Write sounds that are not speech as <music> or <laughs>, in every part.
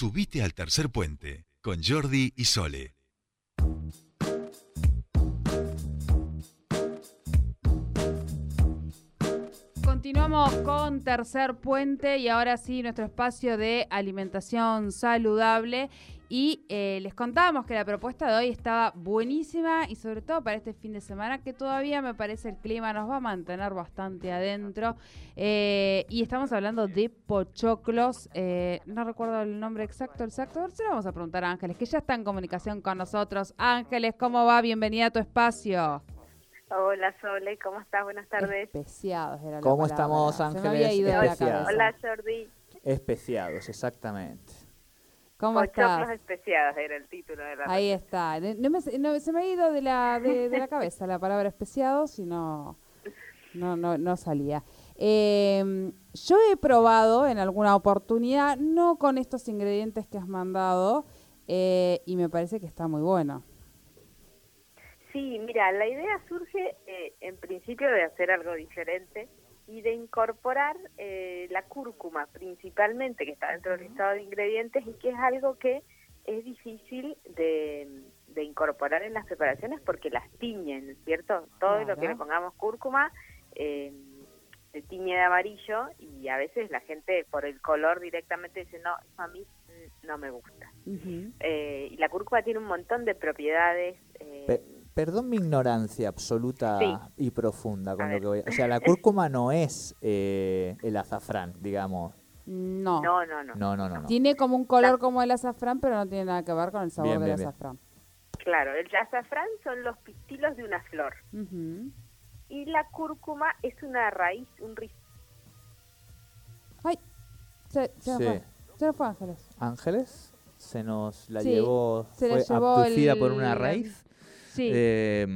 Subite al tercer puente con Jordi y Sole. Continuamos con Tercer Puente y ahora sí nuestro espacio de alimentación saludable. Y eh, les contábamos que la propuesta de hoy estaba buenísima y sobre todo para este fin de semana que todavía me parece el clima nos va a mantener bastante adentro. Eh, y estamos hablando de pochoclos. eh, no recuerdo el nombre exacto, exacto. A ver si le vamos a preguntar a Ángeles, que ya está en comunicación con nosotros. Ángeles, ¿cómo va? Bienvenida a tu espacio. Hola Sole, ¿cómo estás? Buenas tardes. Especiados era la ¿Cómo palabra. estamos, Se me Ángeles? había ido de la Especiados. cabeza. Hola Jordi. Especiados, exactamente. ¿Cómo estás? especiados era el título de la Ahí está. No me- no, se me ha ido de la, de, de la cabeza la palabra especiados y no, no, no, no salía. Eh, yo he probado en alguna oportunidad, no con estos ingredientes que has mandado, eh, y me parece que está muy bueno. Sí, mira, la idea surge eh, en principio de hacer algo diferente y de incorporar eh, la cúrcuma principalmente, que está dentro del listado de ingredientes y que es algo que es difícil de, de incorporar en las preparaciones porque las tiñen, ¿cierto? Todo lo que le pongamos cúrcuma eh, se tiñe de amarillo y a veces la gente por el color directamente dice, no, eso a mí no me gusta. Eh, y la cúrcuma tiene un montón de propiedades. eh, perdón mi ignorancia absoluta Sí. y profunda con A lo ver. que voy a... O sea, la cúrcuma no es eh, el azafrán, digamos. No. no, no, no, No, no. Tiene como un color como el azafrán, pero no tiene nada que ver con el sabor Bien, del bien, bien. azafrán. Claro, el azafrán son los pistilos de una flor y la cúrcuma es una raíz, un rizoma. Ay, se, se nos Sí. fue. Se nos fue Ángeles. Ángeles se nos la Sí, llevó, se la fue llevó abducida el- por una raíz. Sí. Eh,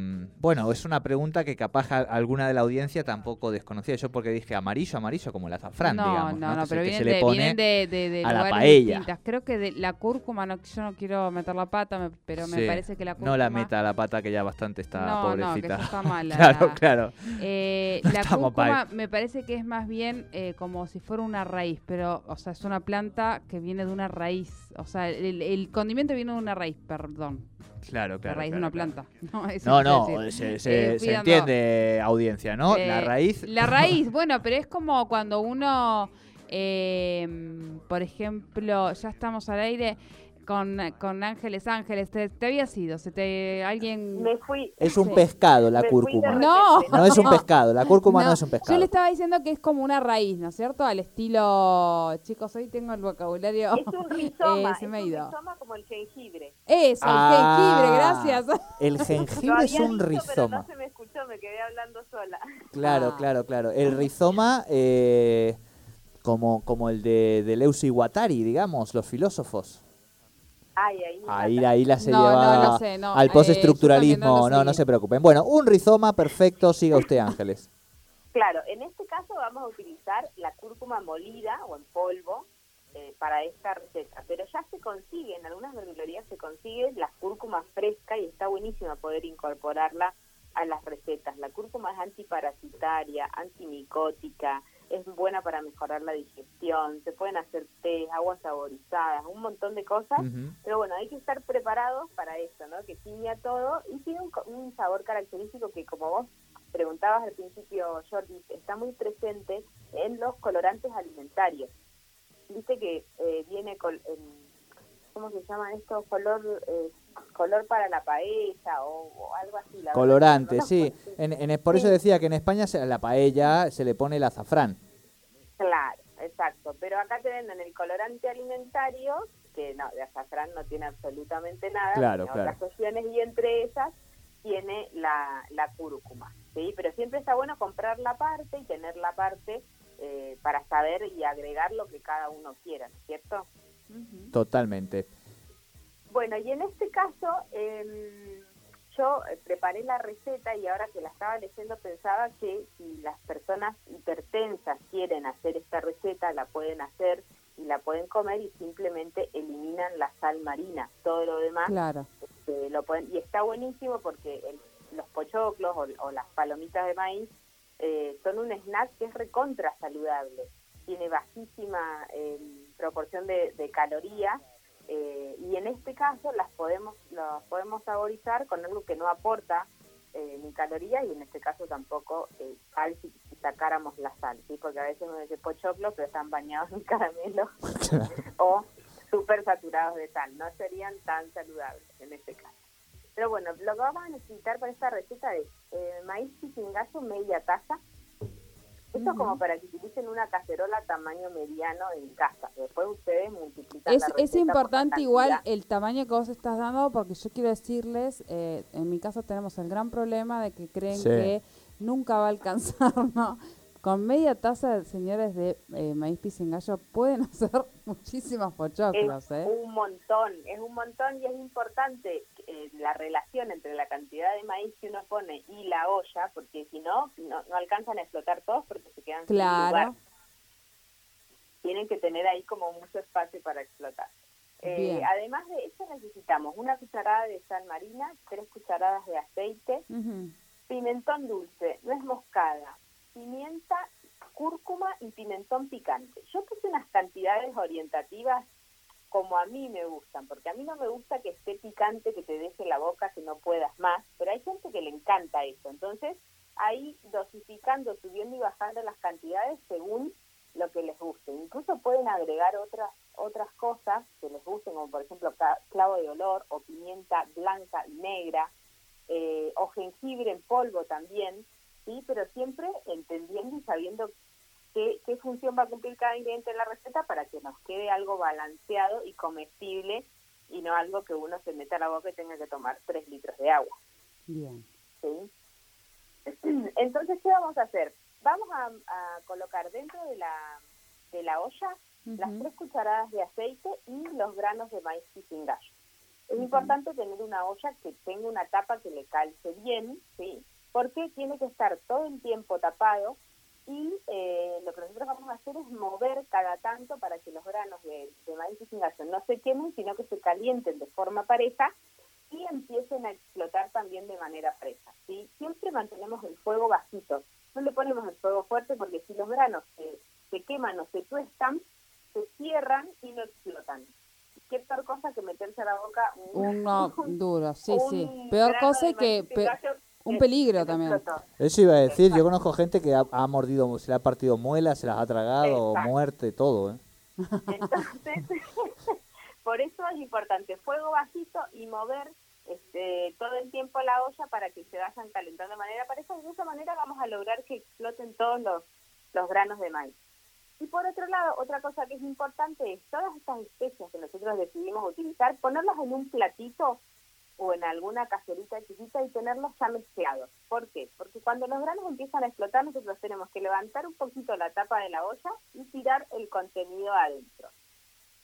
bueno, es una pregunta que capaz a- alguna de la audiencia tampoco desconocía. Yo porque dije amarillo, amarillo como el azafrán, no, digamos. no, ¿no? se- pero vienen, se le de, pone vienen de, de, de a la paella. distintas. Creo que de la cúrcuma, no, yo no quiero meter la pata, me- pero me Sí. parece que la cúrcuma... No la meta a la pata que ya bastante está No, no, que pobrecita. está mal, <laughs> la- claro, claro. Eh, No la cúrcuma me parece que es más bien eh, como si fuera una raíz, pero, o sea, es una planta que viene de una raíz. O sea, el, el condimento viene de una raíz, perdón. Claro, la claro. raíz de una claro. planta. <laughs> No, eso No, se, se- Eh, se entiende, audiencia, ¿no? la Eh, raíz. La raíz, <laughs> bueno, pero es como cuando uno, eh, por ejemplo, ya estamos al aire con, con Ángeles Ángeles, te, te había sido, se te alguien... Me fui. Es un Sí. pescado la Me cúrcuma. No. No es un pescado, la cúrcuma no, No, es un Yo pescado. le estaba diciendo que es como una raíz, ¿no es cierto? Al estilo, chicos, hoy tengo el vocabulario. Es un rizoma, <laughs> Eh, se es me un ido. rizoma como el jengibre. Eso, el Ah, jengibre, gracias. El <laughs> jengibre es un pero rizoma. no se me escuchó, me quedé hablando sola. Claro, Ah. claro, claro. El rizoma, eh, como, como el de, de Leuci Guattari, digamos, los filósofos. Ay, ahí. Ahí, la se No, lleva no, no sé, no. al Eh, postestructuralismo. también no no, se preocupen. Bueno, un rizoma perfecto, siga usted, Ángeles. Claro, en este caso vamos a utilizar la cúrcuma molida o en polvo eh, para esta receta, pero ya se consigue, en algunas verdulerías se consigue la cúrcuma fresca y está buenísima poder incorporarla a las recetas. La cúrcuma es antiparasitaria, antimicótica, es buena para mejorar la digestión, se pueden hacer té, aguas saborizadas, un montón de cosas. Pero bueno, hay que estar preparados para eso, ¿no? Que tiña todo y tiene un, un sabor característico que, como vos preguntabas al principio, Jordi, está muy presente en los colorantes alimentarios. Viste que eh, viene, en- ¿cómo se llama esto? Color eh, color para la paella o, o algo así. la verdad, Colorante, lo sí. En, en- por eso decía que en España se- a la paella se le pone el azafrán. Claro, exacto. Pero acá te venden el colorante alimentario, que no, de azafrán no tiene absolutamente nada, Claro, claro. otras opciones y entre esas tiene la, la cúrcuma. ¿sí? Pero siempre está bueno comprar la parte y tener la parte eh, para saber y agregar lo que cada uno quiera, ¿no es cierto? Totalmente. Bueno, y en este caso, em, yo eh, preparé la receta y ahora que la estaba leyendo pensaba que si las personas hipertensas quieren hacer esta receta, la pueden hacer y la pueden comer y simplemente eliminan la sal marina. Todo lo demás Claro. este, lo pueden, y está buenísimo porque el- los pochoclos o, o las palomitas de maíz eh, son un snack que es recontra saludable. Tiene bajísima eh, proporción de, de calorías Eh, y en este caso las podemos, los podemos saborizar con algo que no aporta eh, ni calorías y en este caso tampoco eh, sal si, sacáramos la sal, ¿sí? porque a veces uno dice pochoclo pero están bañados en <laughs> caramelo o súper saturados de sal, no serían tan saludables en este caso. Pero bueno, lo que vamos a necesitar para esta receta es eh, maíz pisingallo media taza, esto es como para que utilicen una cacerola tamaño mediano en casa. Después ustedes multiplican Es, la es importante igual el tamaño que vos estás dando porque yo quiero decirles, eh, en mi caso tenemos el gran problema de que creen Sí. que nunca va a alcanzar, <laughs> ¿no? Con media taza, señores, de eh, maíz pisingallo pueden <laughs> hacer muchísimos pochoclos, Es ¿eh? un montón, es un montón y es importante eh, la relación entre la cantidad de maíz que uno pone y la olla, porque si no, no, no alcanzan a explotar todos porque se quedan sin lugar. Claro, Tienen que tener ahí como mucho espacio para explotar. Eh, además de eso necesitamos una cucharada de sal marina, tres cucharadas de aceite, pimentón dulce, nuez moscada, pimienta, cúrcuma y pimentón picante. Yo puse unas cantidades orientativas como a mí me gustan, porque a mí no me gusta que esté picante, que te deje la boca, que no puedas más, pero hay gente que le encanta eso. Entonces, ahí dosificando, subiendo y bajando las cantidades según lo que les guste. Incluso pueden agregar otras otras cosas que les gusten, como por ejemplo clavo de olor o pimienta blanca y negra, eh, o jengibre en polvo también, sí, pero siempre entendiendo y sabiendo qué, qué función va a cumplir cada ingrediente en la receta para que nos quede algo balanceado y comestible y no algo que uno se meta a la boca y tenga que tomar tres litros de agua. Bien. ¿sí? <clears throat> Entonces, ¿qué vamos a hacer? Vamos a, a colocar dentro de la, de la olla las tres cucharadas de aceite y los granos de maíz pisingallo. Es importante tener una olla que tenga una tapa que le calce bien, ¿sí? Porque tiene que estar todo el tiempo tapado y eh, lo que nosotros vamos a hacer es mover cada tanto para que los granos de, de maíz pisingallo no se quemen, sino que se calienten de forma pareja y empiecen a explotar también de manera pareja. ¿sí? Siempre mantenemos el fuego bajito, no le ponemos el fuego fuerte porque si los granos se, se queman o se tuestan, se cierran y no explotan. Qué peor cosa que meterse a la boca un, Uno <laughs> duro, sí, sí. Peor cosa y que... pe- un que- peligro también. Eso iba a decir, yo conozco gente que ha, ha mordido, se le ha partido muelas, se las ha tragado, Exacto. muerte, todo, ¿eh? Entonces, <laughs> por eso es importante fuego bajito y mover este, todo el tiempo la olla para que se vayan calentando de manera pareja y de esa manera vamos a lograr que exploten todos los, los granos de maíz. Y por otro lado, otra cosa que es importante es todas estas especias que nosotros decidimos utilizar, ponerlas en un platito o en alguna cacerita chiquita y tenerlos ya mezclados. ¿Por qué? Porque cuando los granos empiezan a explotar, nosotros tenemos que levantar un poquito la tapa de la olla y tirar el contenido adentro.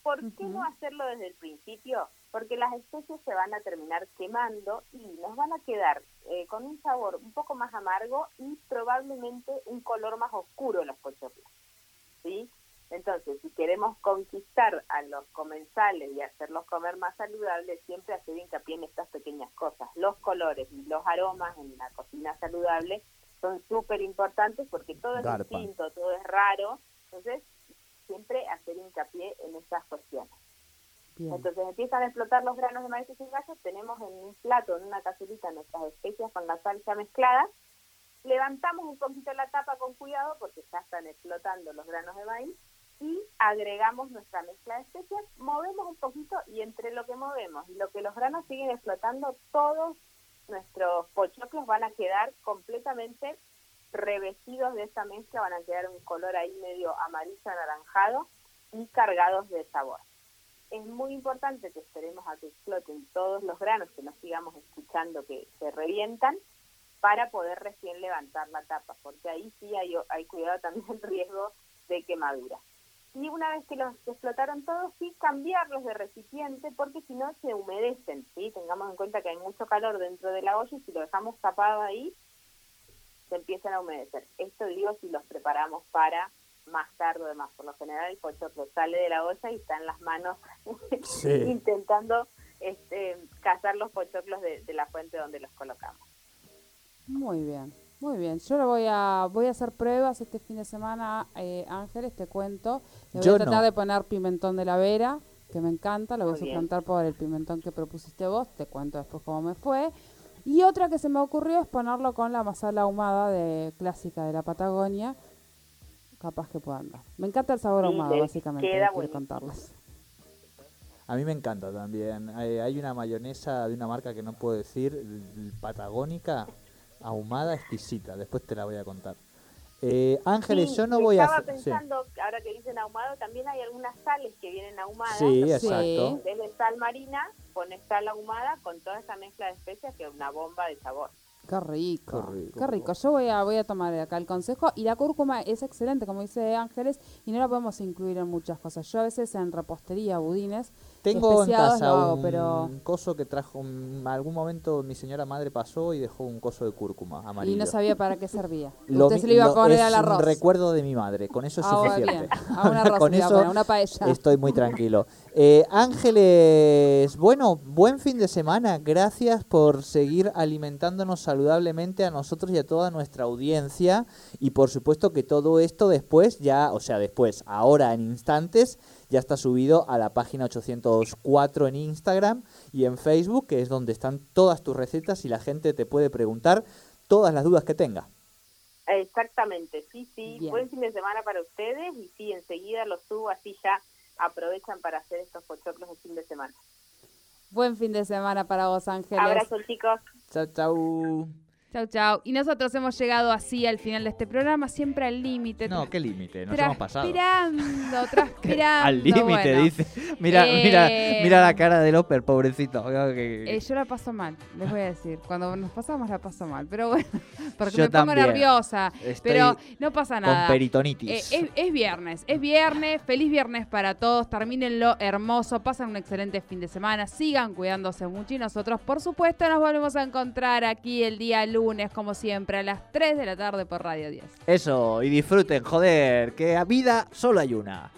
¿Por qué no hacerlo desde el principio? Porque las especies se van a terminar quemando y nos van a quedar eh, con un sabor un poco más amargo y probablemente un color más oscuro los pochoclos. ¿sí? Entonces, si queremos conquistar a los comensales y hacerlos comer más saludables, siempre hacer hincapié en estas pequeñas cosas. Los colores y los aromas en la cocina saludable son súper importantes porque todo es distinto, todo es raro. Entonces, siempre hacer hincapié en estas cuestiones. Bien. Entonces empiezan a explotar los granos de maíz y gallo, tenemos en un plato, en una cacerita, nuestras especias con la sal ya mezcladas, levantamos un poquito la tapa con cuidado porque ya están explotando los granos de maíz y agregamos nuestra mezcla de especias, movemos un poquito y entre lo que movemos y lo que los granos siguen explotando, todos nuestros pochoclos van a quedar completamente revestidos de esa mezcla, van a quedar un color ahí medio amarillo anaranjado y cargados de sabor es muy importante que esperemos a que exploten todos los granos, que no sigamos escuchando que se revientan, para poder recién levantar la tapa, porque ahí sí hay, hay cuidado también el riesgo de quemadura. Y una vez que los explotaron todos, sí cambiarlos de recipiente, porque si no se humedecen, ¿sí? Tengamos en cuenta que hay mucho calor dentro de la olla y si lo dejamos tapado ahí, se empiezan a humedecer. Esto digo si los preparamos para más tarde o demás. Por lo general el pochoclo sale de la olla y está en las manos <laughs> Sí. intentando este, cazar los pochoclos de, de la fuente donde los colocamos. Muy bien, muy bien. Yo lo voy a voy a hacer pruebas este fin de semana, eh, Ángeles, te cuento. Le voy Yo a tratar no. de poner pimentón de la vera. que me encanta, lo voy Muy a bien. suplantar por el pimentón que propusiste vos, te cuento después cómo me fue. Y otra que se me ocurrió es ponerlo con la masala ahumada de clásica de la Patagonia. Capaz que pueda andar. Me encanta el sabor Sí, ahumado, básicamente, queda quiero buenísimo. contarles. A mí me encanta también. Eh, hay una mayonesa de una marca que no puedo decir, patagónica, ahumada, exquisita. Después te la voy a contar. Eh, Ángeles, Sí, yo no voy a estaba sí. pensando, ahora que dicen ahumado, también hay algunas sales que vienen ahumadas. Sí, exacto. En vez de sal marina, pones sal ahumada con toda esa mezcla de especias que es una bomba de sabor. Qué rico, Qué rico. qué rico. Yo voy a, voy a tomar acá el consejo. Y la cúrcuma es excelente, como dice Ángeles, y no la podemos incluir en muchas cosas. Yo a veces en repostería, budines, Tengo en casa lo hago, un pero- coso que trajo, en algún momento mi señora madre pasó y dejó un coso de cúrcuma amarillo. y no sabía para qué servía. <laughs> Lo Usted se le iba a lo- poner al arroz. recuerdo de mi madre, con eso es Ah, suficiente. bien. A un <laughs> arroz con a una paella. estoy muy tranquilo. Eh, Ángeles, bueno, buen fin de semana. Gracias por seguir alimentándonos saludablemente a nosotros y a toda nuestra audiencia. Y por supuesto que todo esto después, ya, o sea, después, ahora en instantes, ya está subido a la página 804 en Instagram y en Facebook, que es donde están todas tus recetas y la gente te puede preguntar todas las dudas que tenga. Exactamente, sí, sí. Bien. Buen fin de semana para ustedes y sí, enseguida lo subo, así ya aprovechan para hacer estos pochoclos de fin de semana. Buen fin de semana para vos, Ángeles. Abrazo, chicos. Chao, chao. Chau, chau. Y nosotros hemos llegado así al final de este programa, siempre al límite. No, qué límite, nos hemos pasado. Transpirando, <laughs> transpirando. Al límite, bueno. dice. Mira, Eh, mira, mira la cara del Oper, pobrecito. Eh, yo la paso mal, les voy a decir. Cuando nos pasamos la paso mal. Pero bueno, <laughs> porque Yo me pongo nerviosa. Estoy Pero no pasa con nada. Eh, peritonitis. es, es viernes, es viernes, feliz viernes para todos, termínenlo hermoso, pasen un excelente fin de semana, sigan cuidándose mucho y nosotros por supuesto nos volvemos a encontrar aquí el día lunes como siempre a las 3 de la tarde por Radio 10. Eso, y disfruten, joder, que a vida solo hay una.